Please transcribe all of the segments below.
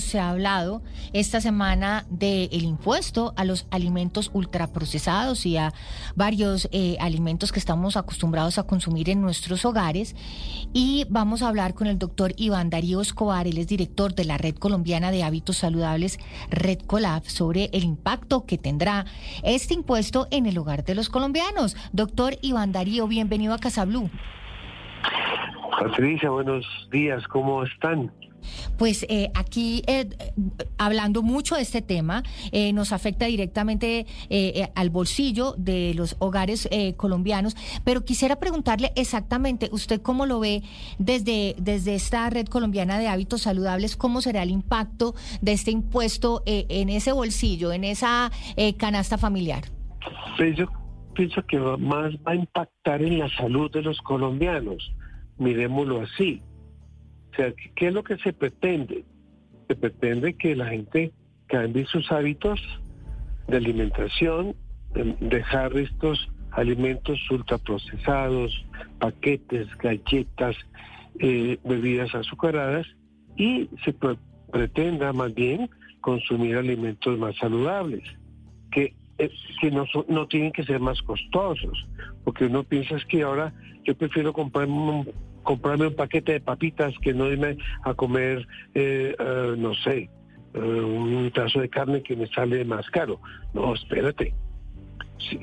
se ha hablado esta semana del impuesto a los alimentos ultraprocesados y a varios eh, alimentos que estamos acostumbrados a consumir en nuestros hogares. Y vamos a hablar con el doctor Iván Darío Escobar, él es director de la Red Colombiana de Hábitos Saludables, Red Colab, sobre el impacto que tendrá este impuesto en el hogar de los colombianos. Doctor Iván Darío, bienvenido a Casablú. Patricia, buenos días, ¿cómo están? Pues eh, aquí, eh, hablando mucho de este tema, eh, nos afecta directamente al bolsillo de los hogares colombianos, pero quisiera preguntarle exactamente, ¿usted cómo lo ve desde, desde esta red colombiana de hábitos saludables? ¿Cómo será el impacto de este impuesto en ese bolsillo, en esa canasta familiar? Pues yo pienso que más va a impactar en la salud de los colombianos, miremoslo así sea, ¿qué es lo que se pretende? Se pretende que la gente cambie sus hábitos de alimentación, dejar estos alimentos ultraprocesados, paquetes, galletas, eh, bebidas azucaradas y se pretenda más bien consumir alimentos más saludables, que, eh, que no, no tienen que ser más costosos, porque uno piensa que ahora yo prefiero comprar un comprarme un paquete de papitas que no irme a comer, eh, eh, no sé, eh, un trazo de carne que me sale más caro. No, espérate.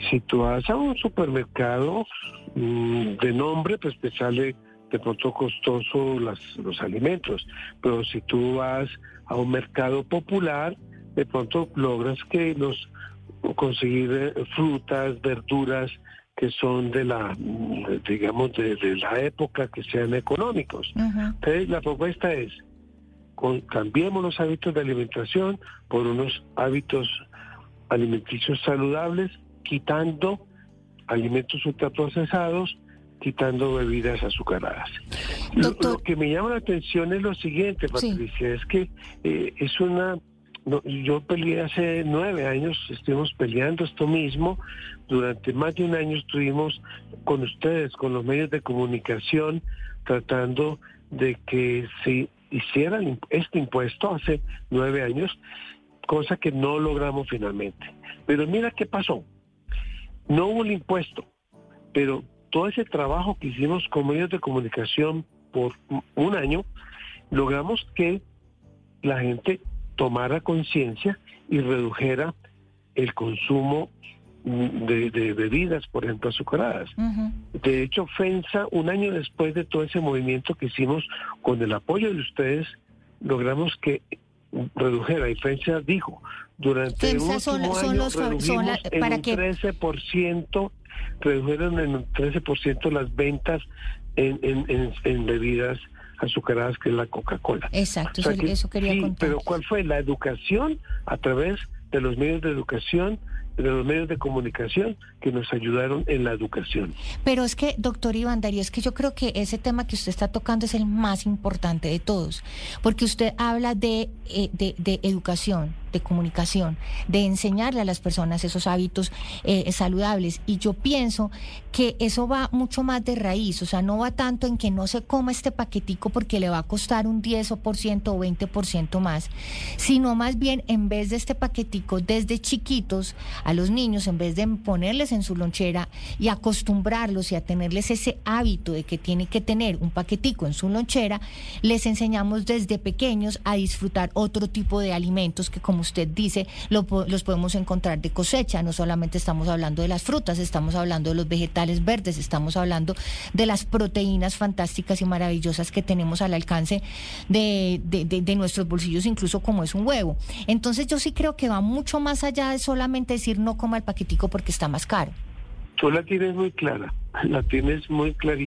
Si, tú vas a un supermercado mm, de nombre, pues te sale de pronto costoso los alimentos. Pero si tú vas a un mercado popular, de pronto logras que los conseguir frutas, verduras, que son de la, digamos, de, la época que sean económicos. Entonces, la propuesta es, con, cambiemos los hábitos de alimentación por unos hábitos alimenticios saludables, quitando alimentos ultraprocesados, quitando bebidas azucaradas. Lo, que me llama la atención es lo siguiente, Patricia, es que eh, es una no, yo peleé hace nueve años, estuvimos peleando esto mismo. Durante más de un año estuvimos con ustedes, con los medios de comunicación, tratando de que se hiciera este impuesto hace nueve años, cosa que no logramos finalmente. Pero mira qué pasó. No hubo el impuesto, pero todo ese trabajo que hicimos con medios de comunicación por un año, logramos que la gente tomara conciencia y redujera el consumo de, bebidas, por ejemplo, azucaradas. De hecho, FENSA, un año después de todo ese movimiento que hicimos con el apoyo de ustedes, logramos que redujera. Y FENSA dijo, durante el último son, año redujimos en un 13%, redujeron en un 13% las ventas en, en, en bebidas azucaradas que es la Coca-Cola. Exacto, eso, quería sí, Pero ¿cuál fue la educación a través de los medios de educación? de los medios de comunicación que nos ayudaron en la educación. Pero es que, doctor Iván Darío, es que yo creo que ese tema que usted está tocando es el más importante de todos, porque usted habla de, eh, de, de educación, de comunicación, de enseñarle a las personas esos hábitos eh, saludables. Y yo pienso que eso va mucho más de raíz, o sea, no va tanto en que no se coma este paquetico porque le va a costar un 10% o 20% más, sino más bien en vez de este paquetico desde chiquitos a los niños, en vez de ponerles en su lonchera y acostumbrarlos y a tenerles ese hábito de que tiene que tener un paquetico en su lonchera, les enseñamos desde pequeños a disfrutar otro tipo de alimentos que como usted dice, los podemos encontrar de cosecha. No solamente estamos hablando de las frutas, estamos hablando de los vegetales verdes, estamos hablando de las proteínas fantásticas y maravillosas que tenemos al alcance de, de, nuestros bolsillos, incluso como es un huevo. Entonces yo sí creo que va mucho más allá de solamente decir no coma el paquetico porque está más caro. Tú la tienes muy clara, la tienes muy clarita.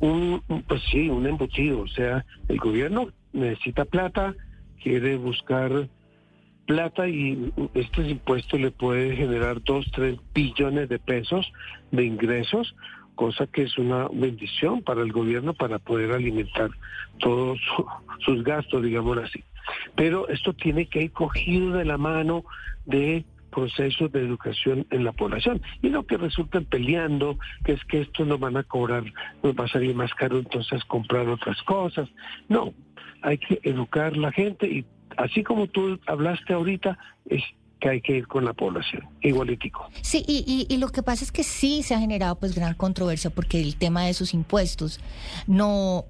un, pues sí, un embutido. O sea, el gobierno necesita plata, quiere buscar plata y este impuesto le puede generar dos, tres billones de pesos de ingresos, cosa que es una bendición para el gobierno para poder alimentar todos sus gastos, digamos así. Pero esto tiene que ir cogido de la mano de procesos de educación en la población. Y lo que resultan peleando, que es que esto nos van a cobrar, nos va a salir más caro entonces comprar otras cosas. No, hay que educar la gente y así como tú hablaste ahorita, es que hay que ir con la población, igualitico. Sí, y, y, y, lo que pasa es que sí se ha generado pues gran controversia porque el tema de esos impuestos no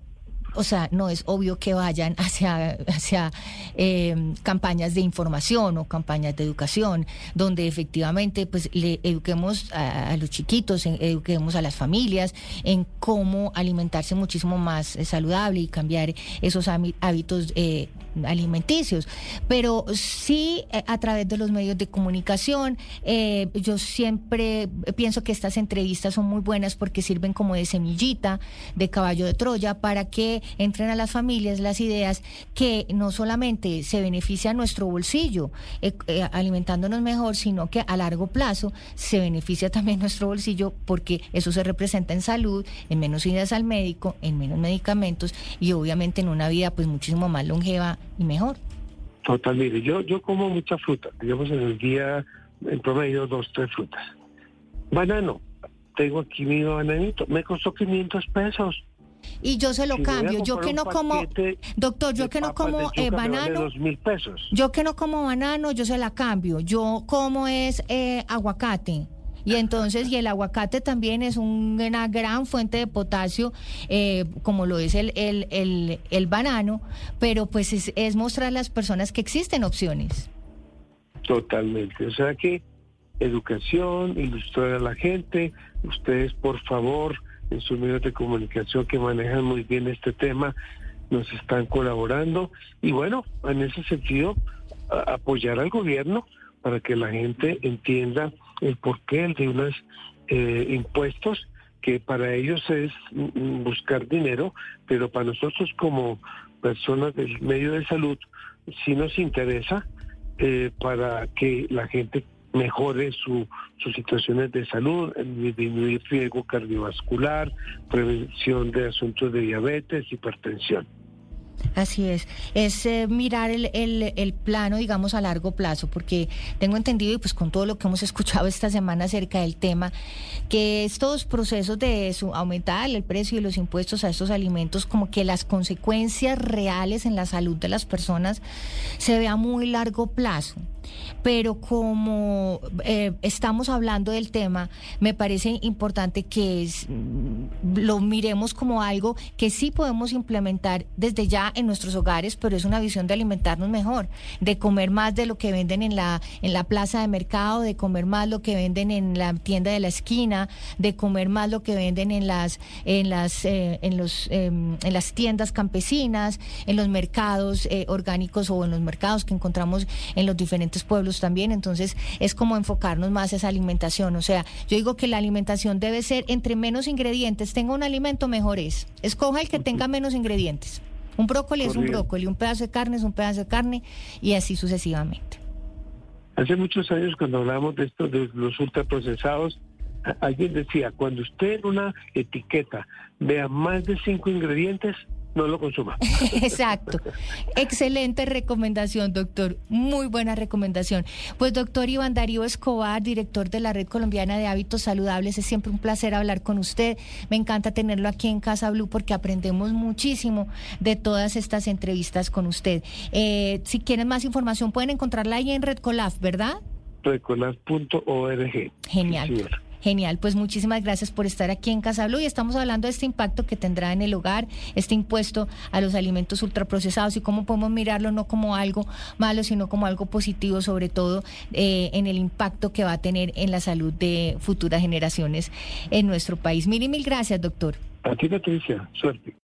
o sea, no es obvio que vayan hacia, hacia eh, campañas de información o campañas de educación, donde efectivamente pues le eduquemos a, a, los chiquitos, eduquemos a las familias en cómo alimentarse muchísimo más eh, saludable y cambiar esos hábitos eh, alimenticios. Pero sí, eh, a través de los medios de comunicación, eh, yo siempre pienso que estas entrevistas son muy buenas porque sirven como de semillita, de caballo de Troya, para que entren a las familias las ideas que no solamente se beneficia nuestro bolsillo eh, eh, alimentándonos mejor, sino que a largo plazo se beneficia también nuestro bolsillo porque eso se representa en salud, en menos idas al médico, en menos medicamentos y obviamente en una vida pues muchísimo más longeva y mejor. Totalmente. Yo, yo como mucha fruta, digamos en el día en promedio dos, tres frutas. Banano, tengo aquí mi bananito, me costó 500 pesos. Y yo se lo si cambio. Yo que no como, doctor, yo que no como eh, banano. Dos mil pesos. Yo que no como banano, yo se la cambio. Yo como es eh, aguacate. Y entonces, y el aguacate también es una gran fuente de potasio, eh, como lo es el, el, el, el, banano, pero pues es, es mostrar a las personas que existen opciones. Totalmente. O sea que educación, ilustrar a la gente, ustedes por favor en sus medios de comunicación que manejan muy bien este tema, nos están colaborando y bueno, en ese sentido, apoyar al gobierno para que la gente entienda el porqué de unos eh, impuestos que para ellos es buscar dinero, pero para nosotros como personas del medio de salud sí nos interesa eh, para que la gente mejore su, sus situaciones de salud, disminuir riesgo cardiovascular, prevención de asuntos de diabetes, hipertensión. Así es, es eh, mirar el, el, el, plano, digamos, a largo plazo, porque tengo entendido, y pues con todo lo que hemos escuchado esta semana acerca del tema, que estos procesos de su, aumentar el precio y los impuestos a estos alimentos, como que las consecuencias reales en la salud de las personas se ve a muy largo plazo pero como eh, estamos hablando del tema, me parece importante que es, lo miremos como algo que sí podemos implementar desde ya en nuestros hogares, pero es una visión de alimentarnos mejor, de comer más de lo que venden en la, en la plaza de mercado, de comer más lo que venden en la tienda de la esquina, de comer más lo que venden en las, en las, eh, en los, eh, en las tiendas campesinas, en los mercados eh, orgánicos o en los mercados que encontramos en los diferentes pueblos también. Entonces es como enfocarnos más a esa alimentación. O sea, yo digo que la alimentación debe ser entre menos ingredientes, tenga un alimento mejor es. Escoja el que tenga menos ingredientes. Un brócoli es un brócoli, un pedazo de carne es un pedazo de carne y así sucesivamente. Hace muchos años cuando hablamos de esto, de los ultraprocesados, alguien decía, cuando usted en una etiqueta vea más de cinco ingredientes, no lo consuma. Exacto. Excelente recomendación, doctor. Muy buena recomendación. Pues doctor Iván Darío Escobar, director de la Red Colombiana de Hábitos Saludables, es siempre un placer hablar con usted. Me encanta tenerlo aquí en Casa Blue porque aprendemos muchísimo de todas estas entrevistas con usted. Eh, si quieren más información pueden encontrarla ahí en Redcolaf, ¿verdad? Redcolaf.org. Genial. Sí, Genial, pues muchísimas gracias por estar aquí en Casa Blue y estamos hablando de este impacto que tendrá en el hogar, este impuesto a los alimentos ultraprocesados y cómo podemos mirarlo no como algo malo, sino como algo positivo, sobre todo eh, en el impacto que va a tener en la salud de futuras generaciones en nuestro país. Mil y mil gracias, doctor. A ti, Patricia. Suerte.